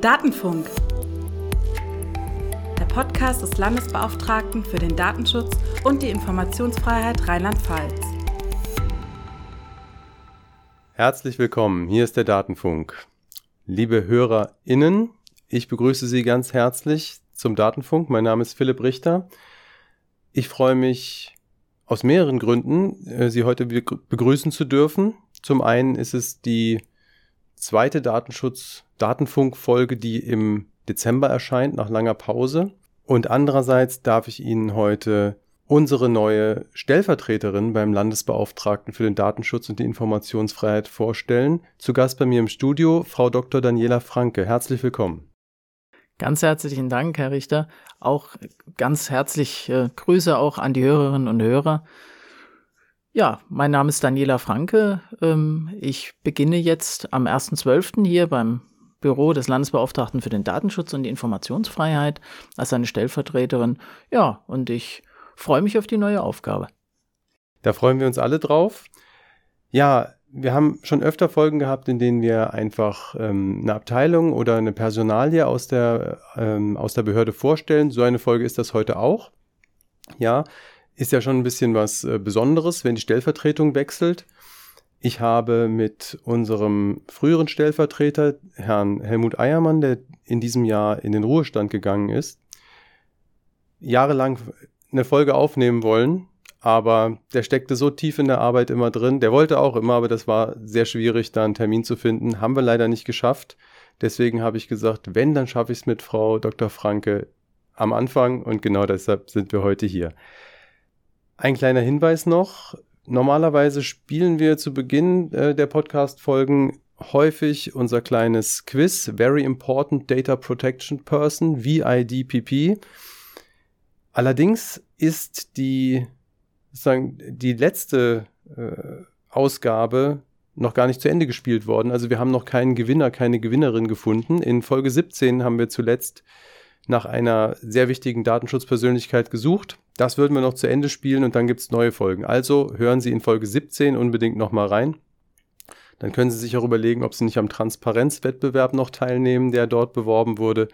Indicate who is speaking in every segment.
Speaker 1: Datenfunk. Der Podcast des Landesbeauftragten für den Datenschutz und die Informationsfreiheit Rheinland-Pfalz.
Speaker 2: Herzlich willkommen, hier ist der Datenfunk. Liebe HörerInnen, ich begrüße Sie ganz herzlich zum Datenfunk. Mein Name ist Philipp Richter. Ich freue mich aus mehreren Gründen, äh, Sie heute begrüßen zu dürfen. Zum einen ist es die zweite Datenschutz-Datenfunk-Folge, die im Dezember erscheint, nach langer Pause. Und andererseits darf ich Ihnen heute unsere neue Stellvertreterin beim Landesbeauftragten für den Datenschutz und die Informationsfreiheit vorstellen. Zu Gast bei mir im Studio Frau Dr. Daniela Franke. Herzlich willkommen.
Speaker 3: Ganz herzlichen Dank, Herr Richter. Auch ganz herzlich äh, Grüße auch an die Hörerinnen und Hörer. Ja, mein Name ist Daniela Franke. Ähm, ich beginne jetzt am 1.12. hier beim Büro des Landesbeauftragten für den Datenschutz und die Informationsfreiheit als seine Stellvertreterin. Ja, und ich freue mich auf die neue Aufgabe.
Speaker 2: Da freuen wir uns alle drauf. Ja, wir haben schon öfter Folgen gehabt, in denen wir einfach ähm, eine Abteilung oder eine Personalie aus der, ähm, aus der Behörde vorstellen. So eine Folge ist das heute auch. Ja, ist ja schon ein bisschen was äh, Besonderes, wenn die Stellvertretung wechselt. Ich habe mit unserem früheren Stellvertreter, Herrn Helmut Eiermann, der in diesem Jahr in den Ruhestand gegangen ist, jahrelang eine Folge aufnehmen wollen, aber der steckte so tief in der Arbeit immer drin. Der wollte auch immer, aber das war sehr schwierig, da einen Termin zu finden. Haben wir leider nicht geschafft. Deswegen habe ich gesagt, wenn, dann schaffe ich es mit Frau Dr. Franke am Anfang und genau deshalb sind wir heute hier. Ein kleiner Hinweis noch. Normalerweise spielen wir zu Beginn äh, der Podcast-Folgen häufig unser kleines Quiz, Very Important Data Protection Person, VIDPP. Allerdings ist die, sozusagen, die letzte äh, Ausgabe noch gar nicht zu Ende gespielt worden. Also wir haben noch keinen Gewinner, keine Gewinnerin gefunden. In Folge 17 haben wir zuletzt nach einer sehr wichtigen Datenschutzpersönlichkeit gesucht. Das würden wir noch zu Ende spielen und dann gibt es neue Folgen. Also hören Sie in Folge 17 unbedingt nochmal rein. Dann können Sie sich auch überlegen, ob Sie nicht am Transparenzwettbewerb noch teilnehmen, der dort beworben wurde.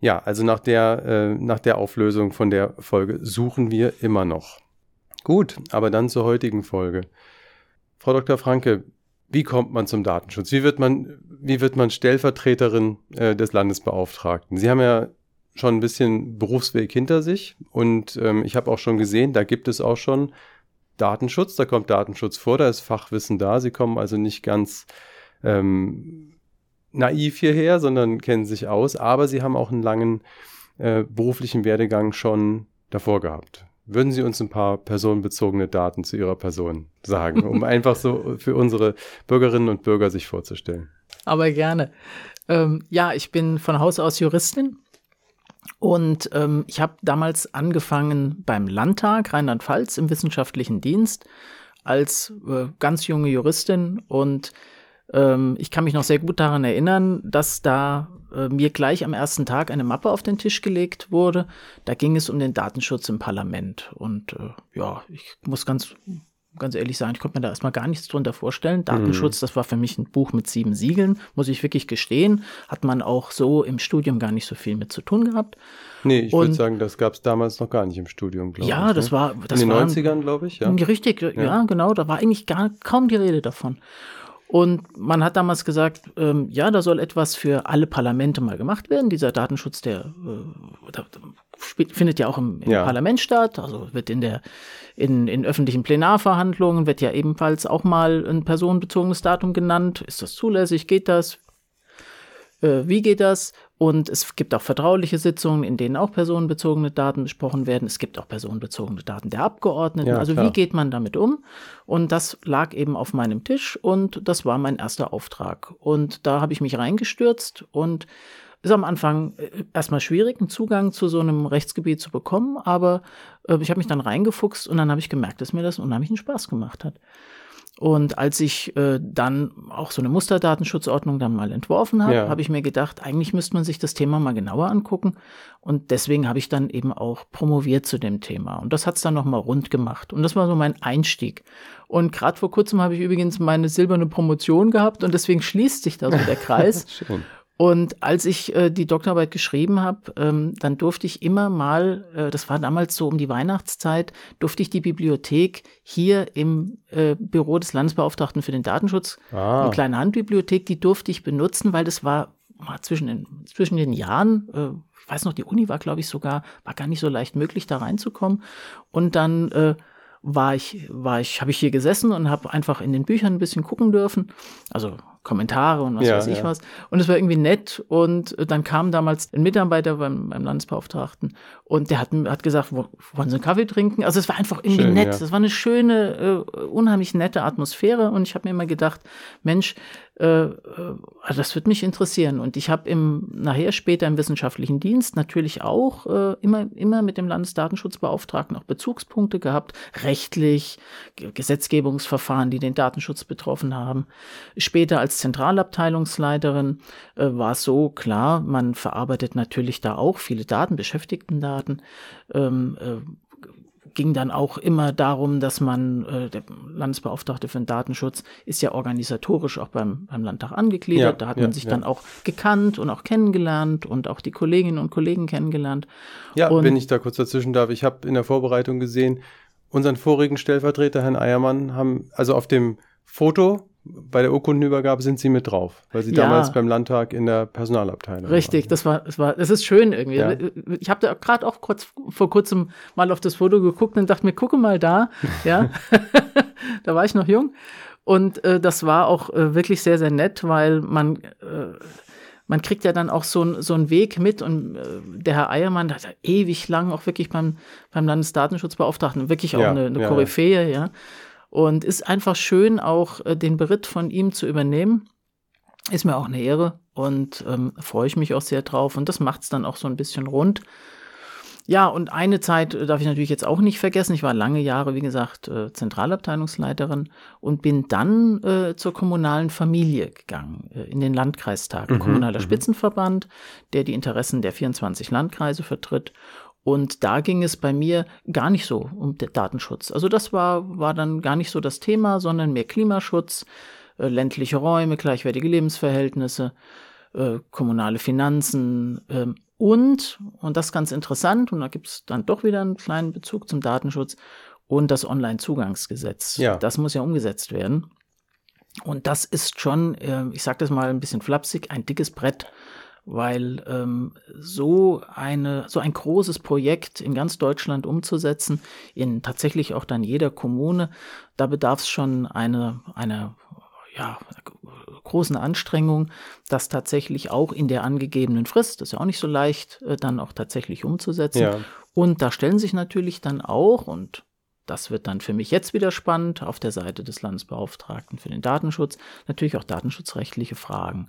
Speaker 2: Ja, also nach der, äh, nach der Auflösung von der Folge suchen wir immer noch. Gut, aber dann zur heutigen Folge. Frau Dr. Franke, wie kommt man zum Datenschutz? Wie wird man, wie wird man Stellvertreterin äh, des Landesbeauftragten? Sie haben ja schon ein bisschen Berufsweg hinter sich und ähm, ich habe auch schon gesehen, da gibt es auch schon Datenschutz, da kommt Datenschutz vor, da ist Fachwissen da. Sie kommen also nicht ganz ähm, naiv hierher, sondern kennen sich aus, aber sie haben auch einen langen äh, beruflichen Werdegang schon davor gehabt. Würden Sie uns ein paar personenbezogene Daten zu Ihrer Person sagen, um einfach so für unsere Bürgerinnen und Bürger sich vorzustellen?
Speaker 3: Aber gerne. Ähm, ja, ich bin von Haus aus Juristin und ähm, ich habe damals angefangen beim Landtag Rheinland-Pfalz im wissenschaftlichen Dienst als äh, ganz junge Juristin und ähm, ich kann mich noch sehr gut daran erinnern, dass da äh, mir gleich am ersten Tag eine Mappe auf den Tisch gelegt wurde. Da ging es um den Datenschutz im Parlament. Und äh, ja, ich muss ganz ganz ehrlich sagen, ich konnte mir da erstmal gar nichts drunter vorstellen. Datenschutz, mhm. das war für mich ein Buch mit sieben Siegeln, muss ich wirklich gestehen. Hat man auch so im Studium gar nicht so viel mit zu tun gehabt.
Speaker 2: Nee, ich würde sagen, das gab es damals noch gar nicht im Studium, glaube
Speaker 3: ja, ich. Ja, das ne? war. Das
Speaker 2: In den war, 90ern, glaube ich, ja.
Speaker 3: Richtig, ja. ja, genau, da war eigentlich gar kaum die Rede davon. Und man hat damals gesagt, ähm, ja, da soll etwas für alle Parlamente mal gemacht werden. Dieser Datenschutz, der, äh, der findet ja auch im, im ja. Parlament statt, also wird in der in, in öffentlichen Plenarverhandlungen wird ja ebenfalls auch mal ein personenbezogenes Datum genannt. Ist das zulässig? Geht das? Äh, wie geht das? Und es gibt auch vertrauliche Sitzungen, in denen auch personenbezogene Daten besprochen werden. Es gibt auch personenbezogene Daten der Abgeordneten. Ja, also klar. wie geht man damit um? Und das lag eben auf meinem Tisch und das war mein erster Auftrag. Und da habe ich mich reingestürzt und ist am Anfang äh, erstmal schwierig, einen Zugang zu so einem Rechtsgebiet zu bekommen, aber äh, ich habe mich dann reingefuchst und dann habe ich gemerkt, dass mir das unheimlichen Spaß gemacht hat. Und als ich äh, dann auch so eine Musterdatenschutzordnung dann mal entworfen habe, ja. habe ich mir gedacht, eigentlich müsste man sich das Thema mal genauer angucken. Und deswegen habe ich dann eben auch promoviert zu dem Thema. Und das hat es dann nochmal rund gemacht. Und das war so mein Einstieg. Und gerade vor kurzem habe ich übrigens meine silberne Promotion gehabt und deswegen schließt sich da so der Kreis. Und als ich äh, die Doktorarbeit geschrieben habe, ähm, dann durfte ich immer mal, äh, das war damals so um die Weihnachtszeit, durfte ich die Bibliothek hier im äh, Büro des Landesbeauftragten für den Datenschutz, ah. eine kleine Handbibliothek, die durfte ich benutzen, weil das war zwischen den, zwischen den Jahren, äh, ich weiß noch, die Uni war, glaube ich, sogar, war gar nicht so leicht möglich, da reinzukommen. Und dann äh, war ich, war ich, habe ich hier gesessen und habe einfach in den Büchern ein bisschen gucken dürfen. Also Kommentare und was ja, weiß ich ja. was. Und es war irgendwie nett. Und dann kam damals ein Mitarbeiter beim, beim Landesbeauftragten und der hat, hat gesagt, wollen Sie einen Kaffee trinken? Also es war einfach irgendwie Schön, nett. Es ja. war eine schöne, äh, unheimlich nette Atmosphäre. Und ich habe mir immer gedacht, Mensch, äh, äh, das wird mich interessieren. Und ich habe im nachher später im wissenschaftlichen Dienst natürlich auch äh, immer, immer mit dem Landesdatenschutzbeauftragten auch Bezugspunkte gehabt, rechtlich, Gesetzgebungsverfahren, die den Datenschutz betroffen haben. Später als Zentralabteilungsleiterin äh, war es so, klar, man verarbeitet natürlich da auch viele Daten, Beschäftigtendaten. Ähm, äh, ging dann auch immer darum, dass man, äh, der Landesbeauftragte für den Datenschutz ist ja organisatorisch auch beim, beim Landtag angegliedert. Ja, da hat ja, man sich ja. dann auch gekannt und auch kennengelernt und auch die Kolleginnen und Kollegen kennengelernt.
Speaker 2: Ja,
Speaker 3: und,
Speaker 2: wenn ich da kurz dazwischen darf, ich habe in der Vorbereitung gesehen, unseren vorigen Stellvertreter, Herrn Eiermann, haben also auf dem Foto bei der Urkundenübergabe sind Sie mit drauf, weil Sie ja. damals beim Landtag in der Personalabteilung
Speaker 3: Richtig, waren. das war, das war, das ist schön irgendwie. Ja. Ich habe da gerade auch kurz vor kurzem mal auf das Foto geguckt und dachte mir, gucke mal da, ja, da war ich noch jung und äh, das war auch äh, wirklich sehr, sehr nett, weil man äh, man kriegt ja dann auch so, so einen Weg mit und äh, der Herr Eiermann, der hat ja ewig lang auch wirklich beim, beim Landesdatenschutzbeauftragten, wirklich auch ja, eine, eine ja, Koryphäe, ja. Und ist einfach schön, auch äh, den Beritt von ihm zu übernehmen. Ist mir auch eine Ehre und ähm, freue ich mich auch sehr drauf. Und das macht es dann auch so ein bisschen rund. Ja, und eine Zeit äh, darf ich natürlich jetzt auch nicht vergessen. Ich war lange Jahre, wie gesagt, äh, Zentralabteilungsleiterin und bin dann äh, zur kommunalen Familie gegangen, äh, in den Landkreistag, mhm, kommunaler mhm. Spitzenverband, der die Interessen der 24 Landkreise vertritt. Und da ging es bei mir gar nicht so um den Datenschutz. Also das war, war dann gar nicht so das Thema, sondern mehr Klimaschutz, äh, ländliche Räume, gleichwertige Lebensverhältnisse, äh, kommunale Finanzen äh, und, und das ist ganz interessant, und da gibt es dann doch wieder einen kleinen Bezug zum Datenschutz, und das Onlinezugangsgesetz. Ja. Das muss ja umgesetzt werden. Und das ist schon, äh, ich sage das mal ein bisschen flapsig, ein dickes Brett weil ähm, so eine so ein großes Projekt in ganz Deutschland umzusetzen, in tatsächlich auch dann jeder Kommune, da bedarf es schon eine eine ja, großen Anstrengung, das tatsächlich auch in der angegebenen Frist, das ist ja auch nicht so leicht, äh, dann auch tatsächlich umzusetzen. Ja. Und da stellen sich natürlich dann auch, und das wird dann für mich jetzt wieder spannend, auf der Seite des Landesbeauftragten für den Datenschutz, natürlich auch datenschutzrechtliche Fragen.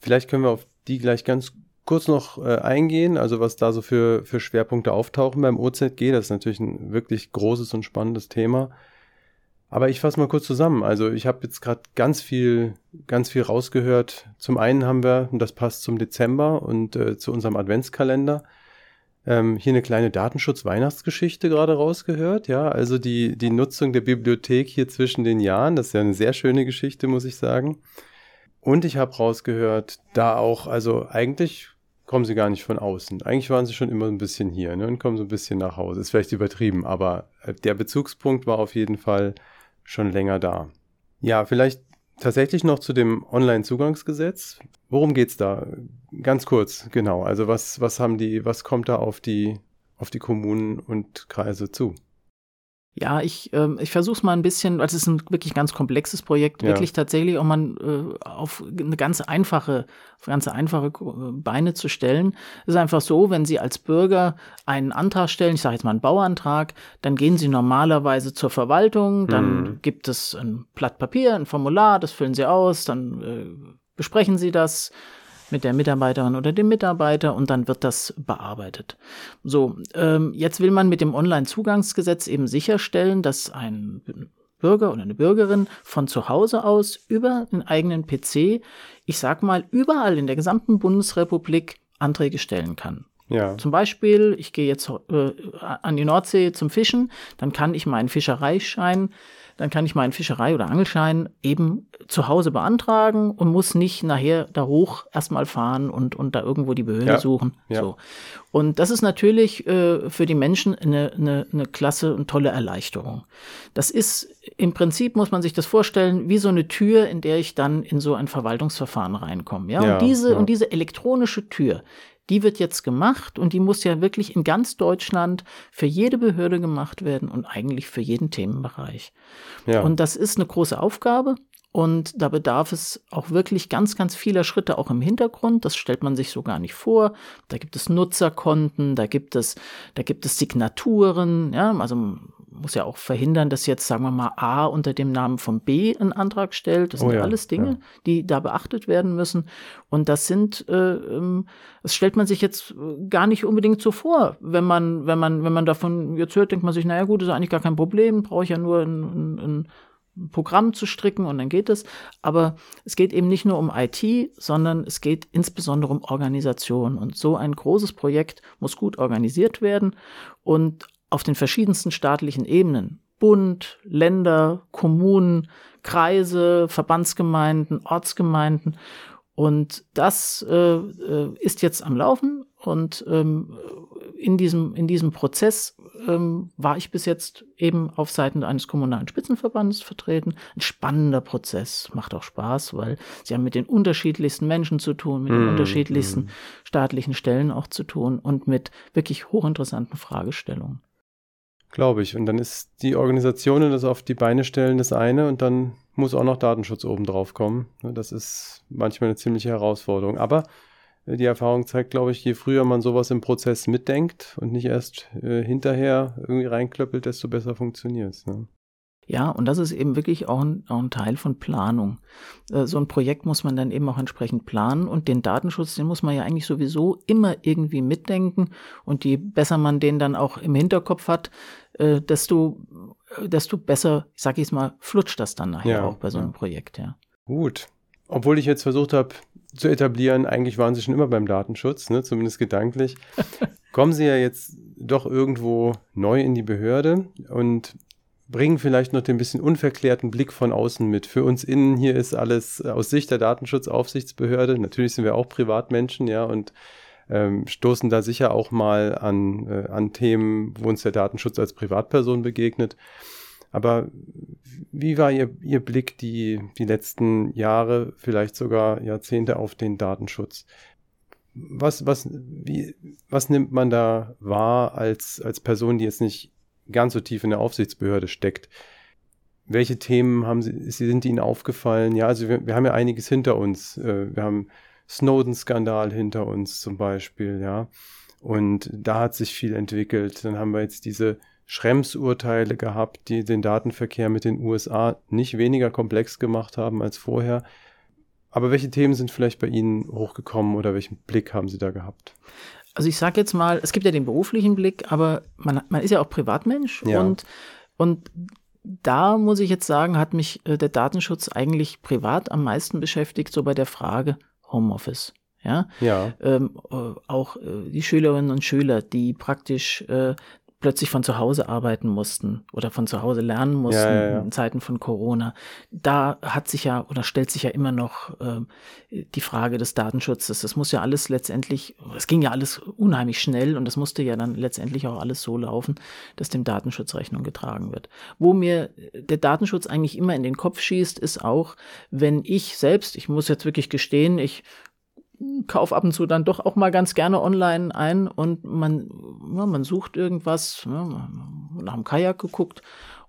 Speaker 2: Vielleicht können wir auf die gleich ganz kurz noch äh, eingehen, also was da so für, für Schwerpunkte auftauchen beim OZG. Das ist natürlich ein wirklich großes und spannendes Thema. Aber ich fasse mal kurz zusammen. Also ich habe jetzt gerade ganz viel, ganz viel rausgehört. Zum einen haben wir, und das passt zum Dezember und äh, zu unserem Adventskalender, ähm, hier eine kleine Datenschutz-Weihnachtsgeschichte gerade rausgehört. Ja, also die, die Nutzung der Bibliothek hier zwischen den Jahren. Das ist ja eine sehr schöne Geschichte, muss ich sagen. Und ich habe rausgehört, da auch, also eigentlich kommen sie gar nicht von außen. Eigentlich waren sie schon immer ein bisschen hier ne, und kommen so ein bisschen nach Hause. Ist vielleicht übertrieben, aber äh, der Bezugspunkt war auf jeden Fall schon länger da. Ja, vielleicht tatsächlich noch zu dem Online-Zugangsgesetz. Worum geht's da? Ganz kurz, genau. Also was, was haben die, was kommt da auf die, auf die Kommunen und Kreise zu?
Speaker 3: Ja, ich, ähm, ich versuche es mal ein bisschen, weil es ist ein wirklich ganz komplexes Projekt, ja. wirklich tatsächlich auch mal äh, auf eine ganz einfache, auf ganz einfache Beine zu stellen. Es ist einfach so, wenn Sie als Bürger einen Antrag stellen, ich sage jetzt mal einen Bauantrag, dann gehen Sie normalerweise zur Verwaltung, dann mhm. gibt es ein Blatt Papier, ein Formular, das füllen Sie aus, dann äh, besprechen Sie das mit der Mitarbeiterin oder dem Mitarbeiter und dann wird das bearbeitet. So, ähm, jetzt will man mit dem Online-Zugangsgesetz eben sicherstellen, dass ein Bürger oder eine Bürgerin von zu Hause aus über den eigenen PC, ich sag mal, überall in der gesamten Bundesrepublik Anträge stellen kann. Ja. Zum Beispiel, ich gehe jetzt äh, an die Nordsee zum Fischen, dann kann ich meinen Fischereischein dann kann ich meinen Fischerei- oder Angelschein eben zu Hause beantragen und muss nicht nachher da hoch erstmal fahren und, und da irgendwo die Behörde ja. suchen. Ja. So. Und das ist natürlich äh, für die Menschen eine, eine, eine klasse und tolle Erleichterung. Das ist im Prinzip, muss man sich das vorstellen, wie so eine Tür, in der ich dann in so ein Verwaltungsverfahren reinkomme. Ja? ja und, diese, und diese elektronische Tür, die wird jetzt gemacht und die muss ja wirklich in ganz Deutschland für jede Behörde gemacht werden und eigentlich für jeden Themenbereich. Ja. Und das ist eine große Aufgabe. Und da bedarf es auch wirklich ganz, ganz vieler Schritte auch im Hintergrund. Das stellt man sich so gar nicht vor. Da gibt es Nutzerkonten, da gibt es, da gibt es Signaturen, ja, also muss ja auch verhindern, dass jetzt, sagen wir mal, A unter dem Namen von B einen Antrag stellt. Das sind oh ja, alles Dinge, ja. die da beachtet werden müssen. Und das sind, äh, ähm, das stellt man sich jetzt gar nicht unbedingt so vor. Wenn man, wenn man, wenn man davon jetzt hört, denkt man sich, naja gut, ist eigentlich gar kein Problem, brauche ich ja nur ein, ein, ein Programm zu stricken und dann geht es. Aber es geht eben nicht nur um IT, sondern es geht insbesondere um Organisation. Und so ein großes Projekt muss gut organisiert werden. Und auf den verschiedensten staatlichen Ebenen, Bund, Länder, Kommunen, Kreise, Verbandsgemeinden, Ortsgemeinden. Und das äh, äh, ist jetzt am Laufen und ähm, in, diesem, in diesem Prozess ähm, war ich bis jetzt eben auf Seiten eines kommunalen Spitzenverbandes vertreten. Ein spannender Prozess, macht auch Spaß, weil sie haben mit den unterschiedlichsten Menschen zu tun, mit den mm, unterschiedlichsten mm. staatlichen Stellen auch zu tun und mit wirklich hochinteressanten Fragestellungen.
Speaker 2: Glaube ich. Und dann ist die Organisation und das auf die Beine stellen das eine und dann muss auch noch Datenschutz oben drauf kommen. Das ist manchmal eine ziemliche Herausforderung. Aber äh, die Erfahrung zeigt, glaube ich, je früher man sowas im Prozess mitdenkt und nicht erst äh, hinterher irgendwie reinklöppelt, desto besser funktioniert es. Ne?
Speaker 3: Ja, und das ist eben wirklich auch ein, auch ein Teil von Planung. Äh, so ein Projekt muss man dann eben auch entsprechend planen und den Datenschutz, den muss man ja eigentlich sowieso immer irgendwie mitdenken und je besser man den dann auch im Hinterkopf hat, äh, desto, äh, desto besser, ich es mal, flutscht das dann nachher ja, auch bei so einem. Projekt, ja.
Speaker 2: Gut. Obwohl ich jetzt versucht habe zu etablieren, eigentlich waren Sie schon immer beim Datenschutz, ne, zumindest gedanklich. Kommen Sie ja jetzt doch irgendwo neu in die Behörde und bringen vielleicht noch den bisschen unverklärten Blick von außen mit. Für uns innen hier ist alles aus Sicht der Datenschutzaufsichtsbehörde. Natürlich sind wir auch Privatmenschen, ja, und ähm, stoßen da sicher auch mal an, äh, an Themen, wo uns der Datenschutz als Privatperson begegnet. Aber wie war Ihr, Ihr Blick die, die letzten Jahre, vielleicht sogar Jahrzehnte auf den Datenschutz? Was, was, wie, was nimmt man da wahr als, als Person, die jetzt nicht ganz so tief in der Aufsichtsbehörde steckt. Welche Themen haben Sie, sind Ihnen aufgefallen? Ja, also wir, wir haben ja einiges hinter uns. Äh, wir haben Snowden-Skandal hinter uns zum Beispiel, ja. Und da hat sich viel entwickelt. Dann haben wir jetzt diese Schrems-Urteile gehabt, die den Datenverkehr mit den USA nicht weniger komplex gemacht haben als vorher. Aber welche Themen sind vielleicht bei Ihnen hochgekommen oder welchen Blick haben Sie da gehabt?
Speaker 3: Also ich sage jetzt mal, es gibt ja den beruflichen Blick, aber man, man ist ja auch Privatmensch ja. und, und da muss ich jetzt sagen, hat mich äh, der Datenschutz eigentlich privat am meisten beschäftigt, so bei der Frage Homeoffice. Ja, ja. Ähm, äh, auch äh, die Schülerinnen und Schüler, die praktisch äh, plötzlich von zu Hause arbeiten mussten oder von zu Hause lernen mussten ja, ja, ja. in Zeiten von Corona. Da hat sich ja oder stellt sich ja immer noch äh, die Frage des Datenschutzes. Das muss ja alles letztendlich, es ging ja alles unheimlich schnell und das musste ja dann letztendlich auch alles so laufen, dass dem Datenschutz Rechnung getragen wird. Wo mir der Datenschutz eigentlich immer in den Kopf schießt, ist auch, wenn ich selbst, ich muss jetzt wirklich gestehen, ich kauf ab und zu dann doch auch mal ganz gerne online ein und man, ja, man sucht irgendwas, ja, nach dem Kajak geguckt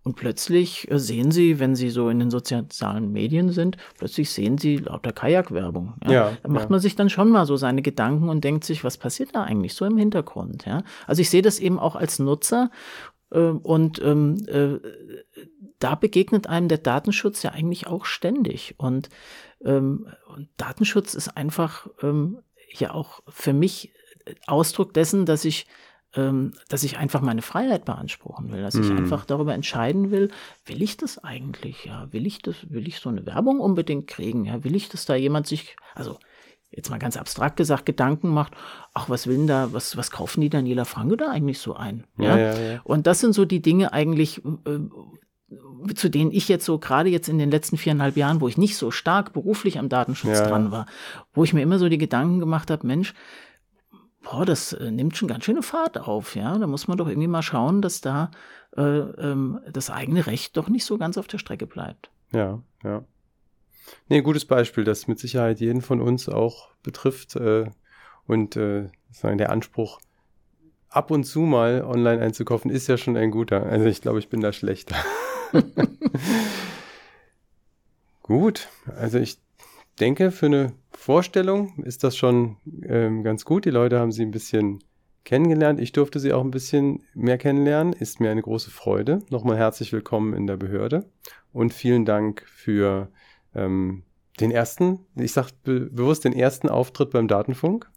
Speaker 3: und plötzlich äh, sehen Sie, wenn Sie so in den sozialen Medien sind, plötzlich sehen Sie lauter Kajakwerbung. Ja? ja da macht ja. man sich dann schon mal so seine Gedanken und denkt sich, was passiert da eigentlich so im Hintergrund? Ja? Also ich sehe das eben auch als Nutzer äh, und ähm, äh, da begegnet einem der Datenschutz ja eigentlich auch ständig. Und ähm, und Datenschutz ist einfach ähm, ja auch für mich Ausdruck dessen, dass ich ähm, dass ich einfach meine Freiheit beanspruchen will, dass ich mhm. einfach darüber entscheiden will, will ich das eigentlich, ja, will ich das, will ich so eine Werbung unbedingt kriegen, ja, will ich, dass da jemand sich, also jetzt mal ganz abstrakt gesagt, Gedanken macht, ach, was will denn da, was, was kaufen die Daniela Franke da eigentlich so ein? Ja, ja, ja, ja. Und das sind so die Dinge eigentlich, äh, zu denen ich jetzt so, gerade jetzt in den letzten viereinhalb Jahren, wo ich nicht so stark beruflich am Datenschutz ja, dran war, wo ich mir immer so die Gedanken gemacht habe, Mensch, boah, das äh, nimmt schon ganz schöne Fahrt auf, ja. Da muss man doch irgendwie mal schauen, dass da äh, ähm, das eigene Recht doch nicht so ganz auf der Strecke bleibt.
Speaker 2: Ja, ja. Nee, gutes Beispiel, das mit Sicherheit jeden von uns auch betrifft. Äh, und äh, sagen, der Anspruch, ab und zu mal online einzukaufen, ist ja schon ein guter. Also ich glaube, ich bin da schlechter. gut, also ich denke, für eine Vorstellung ist das schon ähm, ganz gut. Die Leute haben sie ein bisschen kennengelernt. Ich durfte sie auch ein bisschen mehr kennenlernen. Ist mir eine große Freude. Nochmal herzlich willkommen in der Behörde und vielen Dank für ähm, den ersten, ich sage be bewusst den ersten Auftritt beim Datenfunk.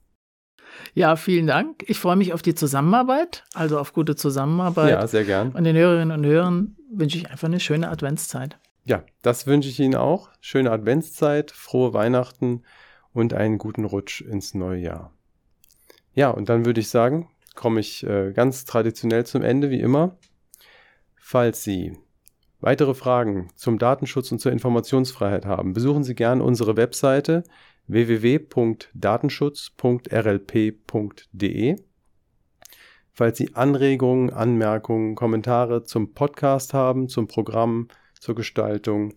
Speaker 3: Ja, vielen Dank. Ich freue mich auf die Zusammenarbeit, also auf gute Zusammenarbeit.
Speaker 2: Ja, sehr gern.
Speaker 3: Und den Hörerinnen und Hörern wünsche ich einfach eine schöne Adventszeit.
Speaker 2: Ja, das wünsche ich Ihnen auch. Schöne Adventszeit, frohe Weihnachten und einen guten Rutsch ins neue Jahr. Ja, und dann würde ich sagen, komme ich äh, ganz traditionell zum Ende, wie immer. Falls Sie weitere Fragen zum Datenschutz und zur Informationsfreiheit haben, besuchen Sie gerne unsere Webseite www.datenschutz.rlp.de. Falls Sie Anregungen, Anmerkungen, Kommentare zum Podcast haben, zum Programm, zur Gestaltung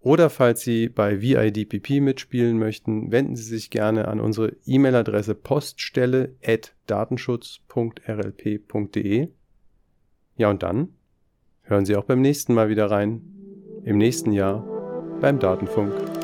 Speaker 2: oder falls Sie bei VIDPP mitspielen möchten, wenden Sie sich gerne an unsere E-Mail-Adresse poststelle@datenschutz.rlp.de. Ja und dann Hören Sie auch beim nächsten Mal wieder rein. Im nächsten Jahr beim Datenfunk.